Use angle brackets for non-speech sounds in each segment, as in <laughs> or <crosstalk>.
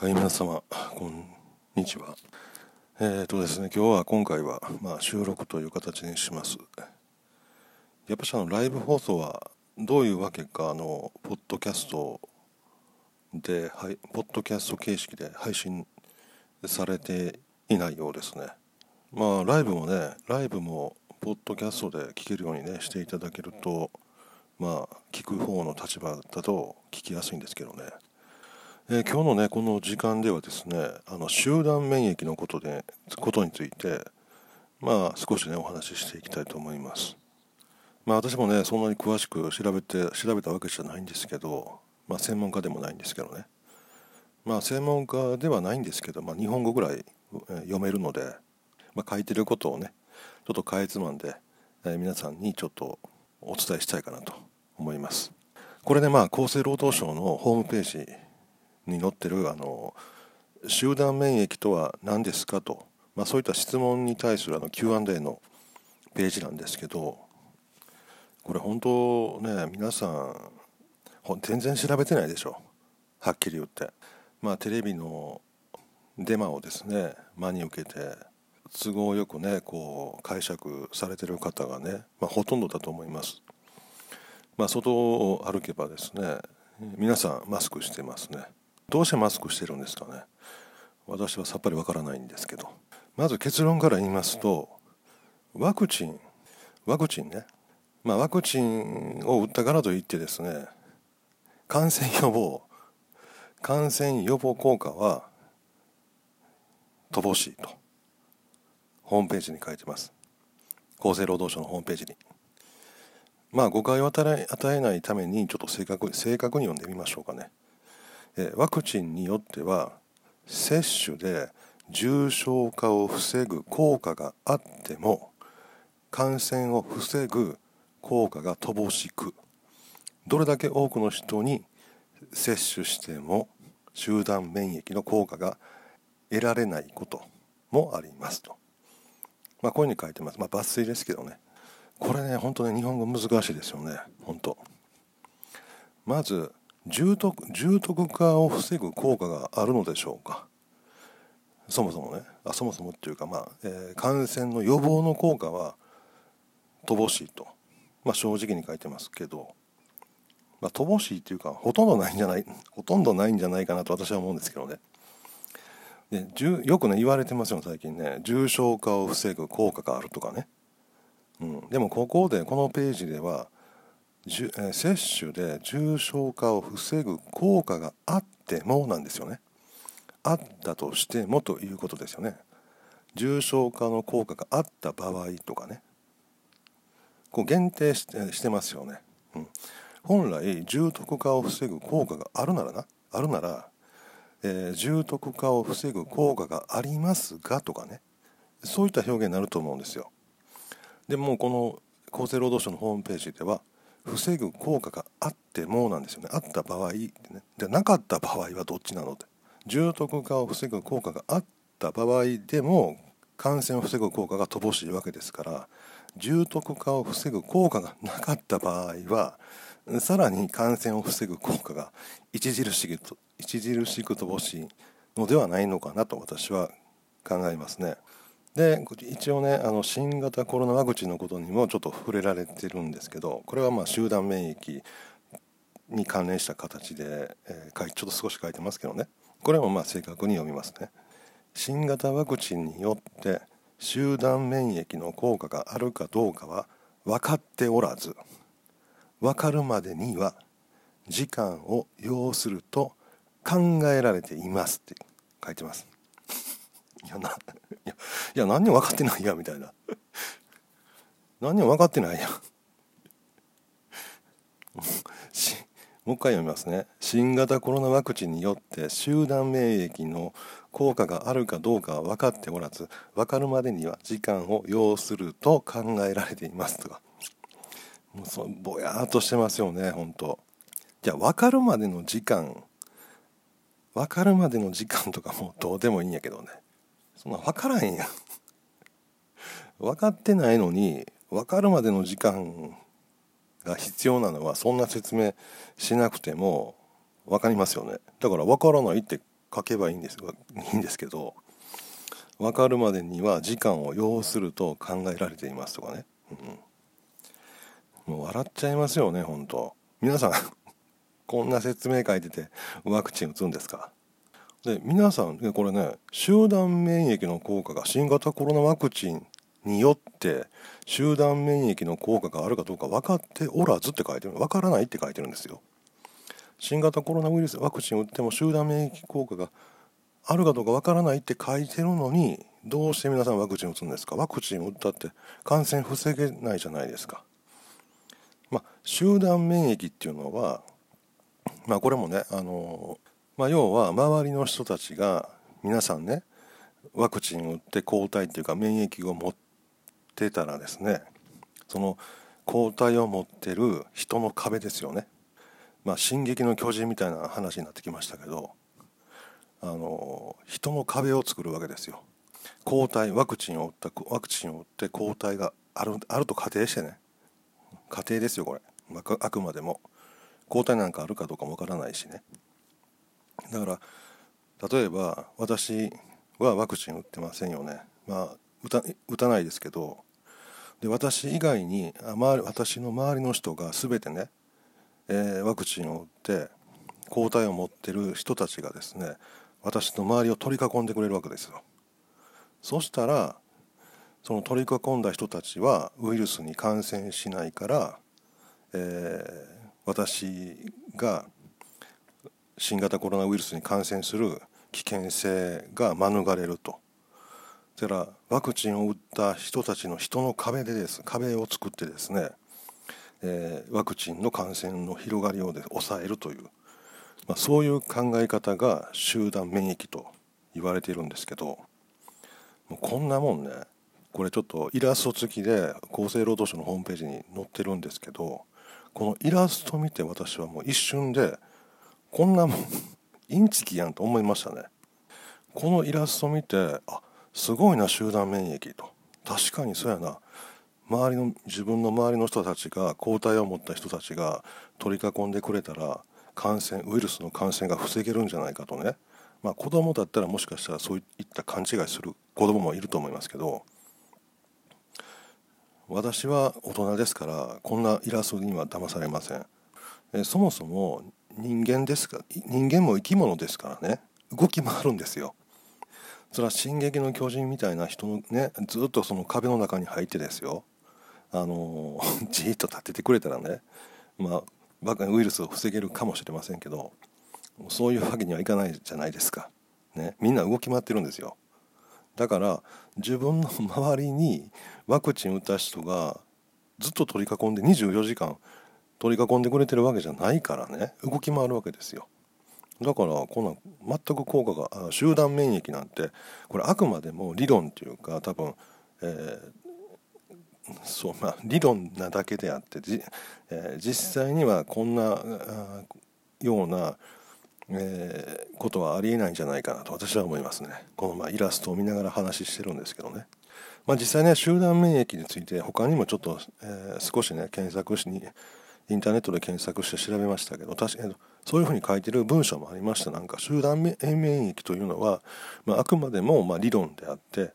はい、皆様、こんにちは。えっ、ー、とですね、今日は今回は、まあ、収録という形にします。やっぱしあのライブ放送はどういうわけか、あの、ポッドキャストで、はい、ポッドキャスト形式で配信されていないようですね。まあ、ライブもね、ライブもポッドキャストで聞けるようにね、していただけると、まあ、聞く方の立場だと聞きやすいんですけどね。えー、今日のねこの時間ではですねあの集団免疫のことでことについてまあ少しねお話ししていきたいと思います。まあ私もねそんなに詳しく調べて調べたわけじゃないんですけどまあ専門家でもないんですけどね。まあ専門家ではないんですけど、まあ、日本語ぐらい読めるので、まあ、書いてることをねちょっとかいつまんで、えー、皆さんにちょっとお伝えしたいかなと思います。これねまあ厚生労働省のホームページに載ってるあの集団免疫とは何ですかと、まあ、そういった質問に対するあの Q&A のページなんですけどこれ本当ね皆さん全然調べてないでしょはっきり言って。まあテレビのデマをですね真に受けて都合よくねこう解釈されてる方がね、まあ、ほとんどだと思います。まあ外を歩けばですね皆さんマスクしてますね。どうしてマスクしてるんですかね。私はさっぱりわからないんですけど。まず結論から言いますとワクチンワクチンね。まあワクチンを打ったからといってですね感染予防感染予防効果は乏しいと。ホームページに書いてます。厚生労働省のホームページに。まあ誤解を与えないためにちょっと正確正確に読んでみましょうかね。ワクチンによっては接種で重症化を防ぐ効果があっても感染を防ぐ効果が乏しくどれだけ多くの人に接種しても集団免疫の効果が得られないこともありますと。まあ、こういうふうに書いてます。まあ、抜粋ですけどね。これね、本当ね、日本語難しいですよね。本当。まず、重篤重篤化を防ぐ効果があるのでしょうか？そもそもね。あそもそもっていうか、まあえー、感染の予防の効果は乏しいと、まあ、正直に書いてますけど、まあ、乏しいっていうかほとんどないんじゃないほとんどないんじゃないかなと私は思うんですけどね。でよくね言われてますよ最近ね。重症化を防ぐ効果があるとかね、うん、でもここでこのページでは接種で重症化を防ぐ効果があってもなんですよね。あったとしてもということですよね。重症化の効果があった場合とかね。こう限定してしてますよね。うん、本来重篤化を防ぐ効果があるならなあるなら、えー、重篤化を防ぐ効果がありますがとかねそういった表現になると思うんですよ。でもこの厚生労働省のホームページでは防ぐ効果があってもなんですよね。あった場合ってね。でなかった場合はどっちなので重篤化を防ぐ効果があった場合でも感染を防ぐ効果が乏しいわけですから重篤化を防ぐ効果がなかった場合はさらに感染を防ぐ効果が著しく著しく乏しいのではないのかなと私は考えますね。で一応ねあの新型コロナワクチンのことにもちょっと触れられてるんですけどこれはまあ集団免疫に関連した形で、えー、ちょっと少し書いてますけどね。これもまあ正確に読みますね。新型ワクチンによって集団免疫の効果があるかどうかは分かっておらず分かるまでには時間を要すると考えられていますって書いてます。いやないやいや何にも分かってないやみたいな。何にも分かってないやもう一回読みますね。新型コロナワクチンによって集団免疫の効果があるかどうかは分かっておらず分かるまでには時間を要すると考えられていますとか。もうそぼやーっとしてますよね本当。じゃあ分かるまでの時間分かるまでの時間とかもうどうでもいいんやけどね。そんな分からんやん。<laughs> 分かってないのに分かるまでの時間が必要なのはそんな説明しなくても分かりますよね。だから分からないって書けばいいんですいいんですけど分かるまでには時間を要すると考えられていますとかね、うん、もう笑っちゃいますよね本当。皆さんこんな説明書いててワクチン打つんですか？で皆さんこれね集団免疫の効果が新型コロナワクチンによって集団免疫の効果があるかどうか分かっておらずって書いてる分からないって書いてるんですよ。新型コロナウイルスワクチン打っても集団免疫効果があるかどうか分からないって書いてるのにどうして皆さんワクチン打つんですか？ワクチン打ったって感染防げないじゃないですか。まあ集団免疫っていうのはまあこれもねあのまあ要は周りの人たちが皆さんねワクチンを打って抗体っていうか免疫を持ってたらですねその抗体を持ってる人の壁ですよね。まあ「進撃の巨人」みたいな話になってきましたけどあの人の壁を作るわけですよ。抗体ワクチンを打ったワクチンを打って抗体があるあると仮定してね。仮定ですよこれ。あくまでも。抗体なんかあるかどうかもわからないしね。だから例えば私はワクチン打ってませんよね。まあ打た打たないですけどで私以外に周り私の周りの人が全てね、えー、ワクチンを打って抗体を持ってる人たちがですね私の周りを取り囲んでくれるわけですよ。そしたらその取り囲んだ人たちはウイルスに感染しないから、えー、私が新型コロナウイルスに感染する危険性が免れると。それらワクチンを打った人たちの人の壁でです。壁を作ってですね、えー、ワクチンの感染の広がりをで抑えるという、まあ、そういう考え方が集団免疫と言われているんですけど。もうこんなもんね。これちょっとイラスト付きで厚生労働省のホームページに載ってるんですけど。このイラスト見て私はもう一瞬でこんなもんインチキやんと思いましたね。このイラスト見てあすごいな集団免疫と。確かにそうやな。周りの自分の周りの人たちが抗体を持った人たちが取り囲んでくれたら感染ウイルスの感染が防げるんじゃないかとね。まあ子供だったらもしかしたらそういった勘違いする子供もいると思いますけど。私は大人ですからこんなイラストには騙されません。えそもそも人間ですか？人間も生き物ですからね。動き回るんですよ。それは「進撃の巨人」みたいな人のねずっとその壁の中に入ってですよ。あの <laughs> じーっと立ててくれたらねまあウイルスを防げるかもしれませんけどそういうわけにはいかないじゃないですか、ね、みんな動き回ってるんですよ。だから自分の周りにワクチン打った人がずっと取り囲んで24時間取り囲んでくれてるわけじゃないからね動き回るわけですよだからこんな全く効果が集団免疫なんてこれあくまでも理論っていうか多分、えー、そうまあ理論なだけであってじ、えー、実際にはこんなようなえー、ことはありえないんじゃないかなと私は思いますね。このまあイラストを見ながら話してるんですけどね。まあ、実際ね集団免疫について他にもちょっと、えー、少しね検索しにインターネットで検索して調べましたけど確かにそういうふうに書いてる文章もありましたなんか集団免疫というのは、まあ、あくまでもま理論であって、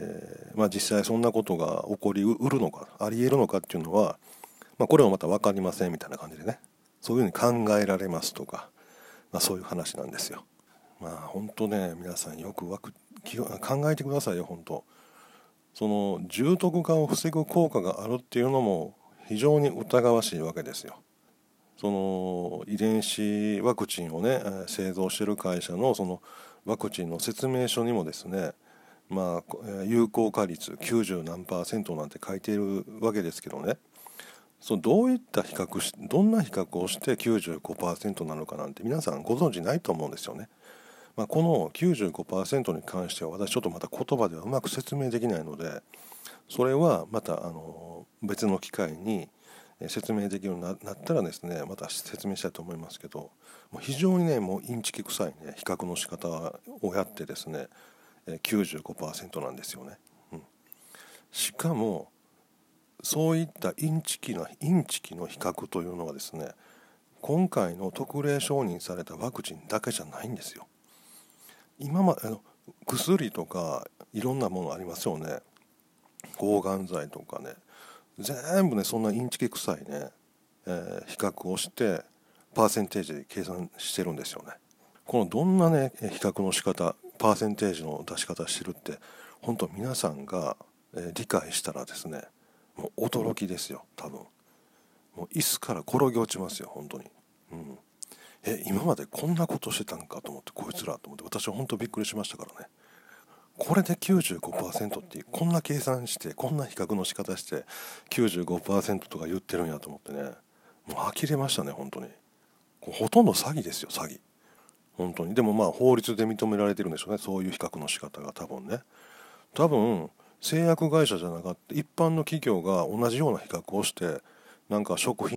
えーまあ、実際そんなことが起こりうるのかありえるのかっていうのは、まあ、これもまた分かりませんみたいな感じでねそういうふうに考えられますとかま、そういう話なんですよ。まあ本当ね皆さんよくわく考えてくださいよ本当。その重篤化を防ぐ効果があるっていうのも非常に疑わしいわけですよ。その遺伝子ワクチンをね製造してる会社のそのワクチンの説明書にもですねまあ有効化率90何パーセントなんて書いているわけですけどねそのどういった比較しどんな比較をして95%なのかなんて皆さんご存知ないと思うんですよね。まあ、この95%に関しては私ちょっとまた言葉ではうまく説明できないのでそれはまたあの別の機会に説明できるようになったらですねまた説明したいと思いますけどもう非常にねもうインチキ臭いね比較の仕方をやってですね95%なんですよね。うん、しかもそういったインチキなインチキの比較というのはですね今回の特例承認されたワクチンだけじゃないんですよ。今まあの薬とかいろんなものありますよね抗がん剤とかね。全部ねそんなインチキ臭いね、えー、比較をしてパーセンテージで計算してるんですよね。このどんなね比較の仕方パーセンテージの出し方してるって本当皆さんが、え、理解したらですねもう驚きですよ多分。もう椅子から転げ落ちますよ本当に。うん。え今までこんなことしてたんかと思ってこいつらと思って私は本当びっくりしましたからね。これで95%ってこんな計算してこんな比較の仕方して95%とか言ってるんやと思ってね。もう呆れましたね本当に。ほとんど詐欺ですよ詐欺。本当に。でもまあ法律で認められてるんでしょうねそういう比較の仕方が多分ね。多分製薬会社じゃなかった一般の企業が同じような比較をしてなんか食品